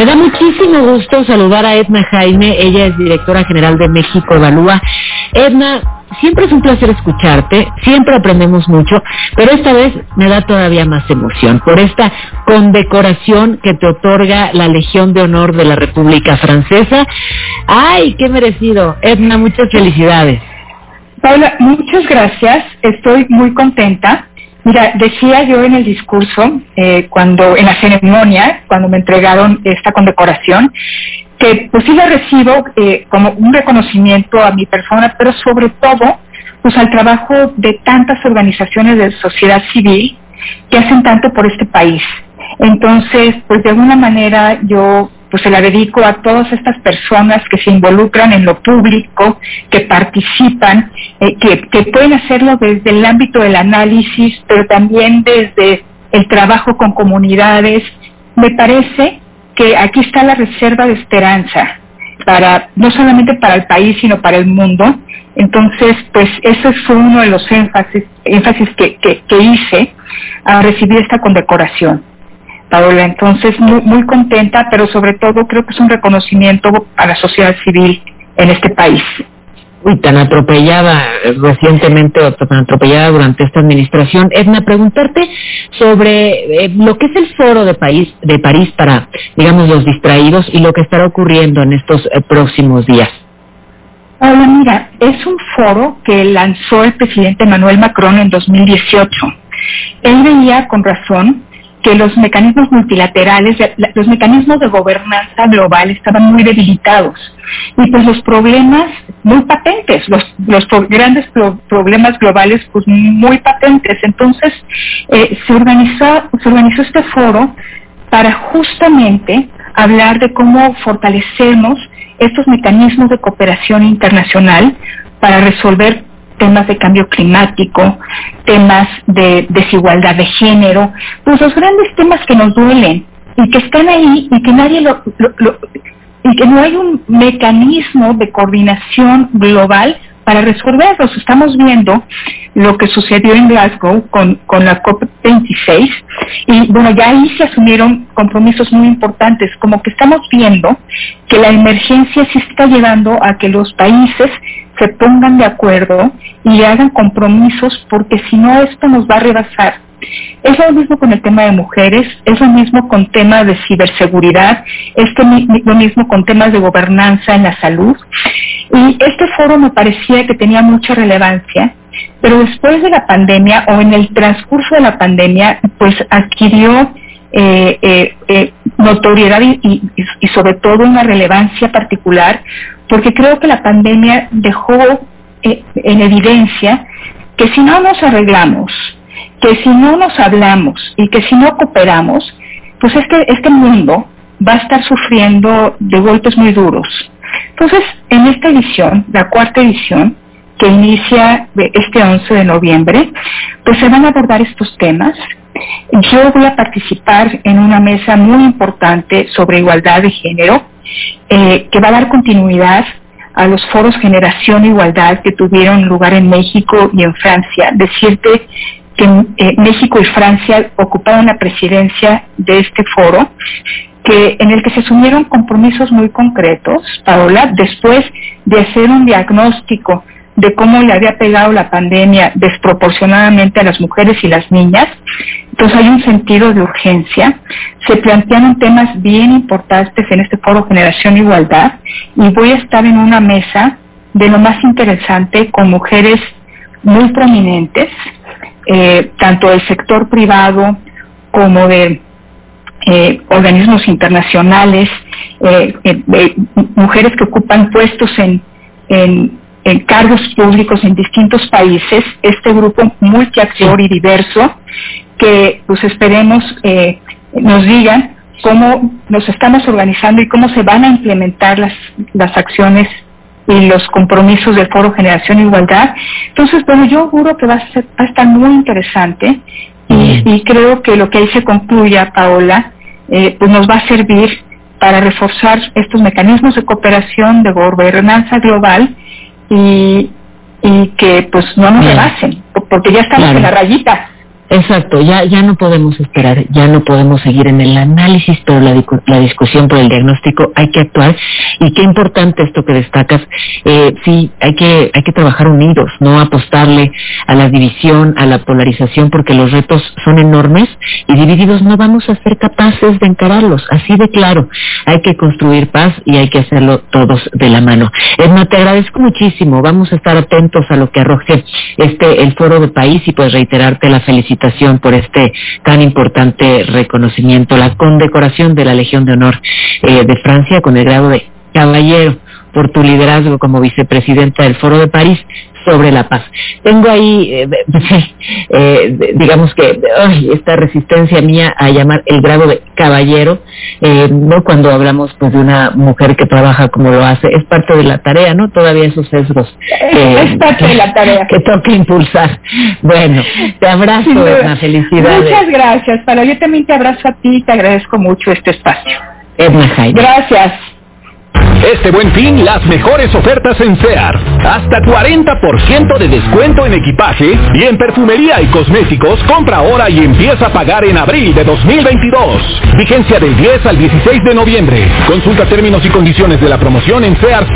Me da muchísimo gusto saludar a Edna Jaime, ella es directora general de México Evalúa. Edna, siempre es un placer escucharte, siempre aprendemos mucho, pero esta vez me da todavía más emoción por esta condecoración que te otorga la Legión de Honor de la República Francesa. ¡Ay, qué merecido! Edna, muchas felicidades. Paula, muchas gracias, estoy muy contenta. Mira, decía yo en el discurso, eh, cuando en la ceremonia, cuando me entregaron esta condecoración, que pues sí la recibo eh, como un reconocimiento a mi persona, pero sobre todo pues al trabajo de tantas organizaciones de sociedad civil que hacen tanto por este país. Entonces, pues de alguna manera yo pues se la dedico a todas estas personas que se involucran en lo público, que participan, eh, que, pueden hacerlo desde el ámbito del análisis, pero también desde el trabajo con comunidades. Me parece que aquí está la reserva de esperanza para no solamente para el país sino para el mundo entonces pues ese fue uno de los énfasis que, que hice a recibir esta condecoración Paola. Entonces, muy, muy contenta, pero sobre todo creo que es un reconocimiento a la sociedad civil en este país. Uy, tan atropellada recientemente o tan atropellada durante esta administración. Edna, preguntarte sobre eh, lo que es el foro de, país, de París para, digamos, los distraídos y lo que estará ocurriendo en estos eh, próximos días. Paula, mira, es un foro que lanzó el presidente Emmanuel Macron en 2018. Él veía con razón que los mecanismos multilaterales, los mecanismos de gobernanza global estaban muy debilitados y pues los problemas muy patentes, los, los grandes problemas globales pues muy patentes. Entonces eh, se, organizó, se organizó este foro para justamente hablar de cómo fortalecemos estos mecanismos de cooperación internacional para resolver temas de cambio climático, temas de desigualdad de género, pues los grandes temas que nos duelen y que están ahí y que nadie lo, y que no hay un mecanismo de coordinación global para resolverlos. Estamos viendo lo que sucedió en Glasgow con, con la COP26 y bueno, ya ahí se asumieron compromisos muy importantes, como que estamos viendo que la emergencia sí está llevando a que los países se pongan de acuerdo y hagan compromisos porque si no esto nos va a rebasar. Es lo mismo con el tema de mujeres, es lo mismo con temas de ciberseguridad, es lo mismo con temas de gobernanza en la salud. Y este foro me parecía que tenía mucha relevancia, pero después de la pandemia o en el transcurso de la pandemia, pues adquirió eh, eh, eh, notoriedad y, sobre todo una relevancia particular porque creo que la pandemia dejó eh, en evidencia que si no nos arreglamos, que si no nos hablamos y que si no cooperamos, pues este, este mundo va a estar sufriendo de golpes muy duros. Entonces, en esta edición, la cuarta edición, que inicia este 11 de noviembre, pues se van a abordar estos temas. Yo voy a participar en una mesa muy importante sobre igualdad de género eh, que va a dar continuidad a los foros Generación Igualdad que tuvieron lugar en México y en Francia. Decirte que eh, México y Francia ocuparon la presidencia de este foro, que en el que se asumieron compromisos muy concretos, Paola, después de hacer un diagnóstico de cómo le había pegado la pandemia desproporcionadamente a las mujeres y las niñas. Entonces hay un sentido de urgencia. Se plantearon temas bien importantes en este foro Generación Igualdad y voy a estar en una mesa de lo más interesante con mujeres muy prominentes, eh, tanto del sector privado como de eh, organismos internacionales, eh, mujeres que ocupan puestos en, en en cargos públicos en distintos países, este grupo multiactor y diverso, que pues esperemos eh, nos digan cómo nos estamos organizando y cómo se van a implementar las, las acciones y los compromisos del Foro Generación Igualdad. Entonces, bueno, yo juro que va a, ser, va a estar muy interesante y, creo que lo que ahí se concluya, Paola, eh, pues nos va a servir para reforzar estos mecanismos de cooperación de gobernanza global y, y que pues no nos rebasen, porque ya estamos en la rayita. Exacto, ya, ya no podemos esperar, ya no podemos seguir en el análisis, pero la, la discusión por el diagnóstico hay que actuar. Y qué importante esto que destacas, eh, sí, hay que, hay que trabajar unidos, no apostarle a la división, a la polarización, porque los retos son enormes y divididos no vamos a ser capaces de encararlos, así de claro, hay que construir paz y hay que hacerlo todos de la mano. Edna, te agradezco muchísimo, vamos a estar atentos a lo que arroje este, el foro de país y pues reiterarte la felicitación por este tan importante reconocimiento, la condecoración de la Legión de Honor eh, de Francia con el grado de caballero por tu liderazgo como vicepresidenta del Foro de París sobre la paz. Tengo ahí, eh, eh, digamos que esta resistencia mía a llamar el grado de caballero, eh, no cuando hablamos pues de una mujer que trabaja como lo hace, es parte de la tarea, ¿no? Todavía esos sesgos. es parte de la tarea. Que toca impulsar. Bueno, te abrazo, Edna, felicidades. Muchas gracias, Para Yo también te abrazo a ti y te agradezco mucho este espacio. Edna Jaime. Gracias. Este buen fin, las mejores ofertas en SEAR. Hasta 40% de descuento en equipaje y en perfumería y cosméticos. Compra ahora y empieza a pagar en abril de 2022. Vigencia del 10 al 16 de noviembre. Consulta términos y condiciones de la promoción en SEAR.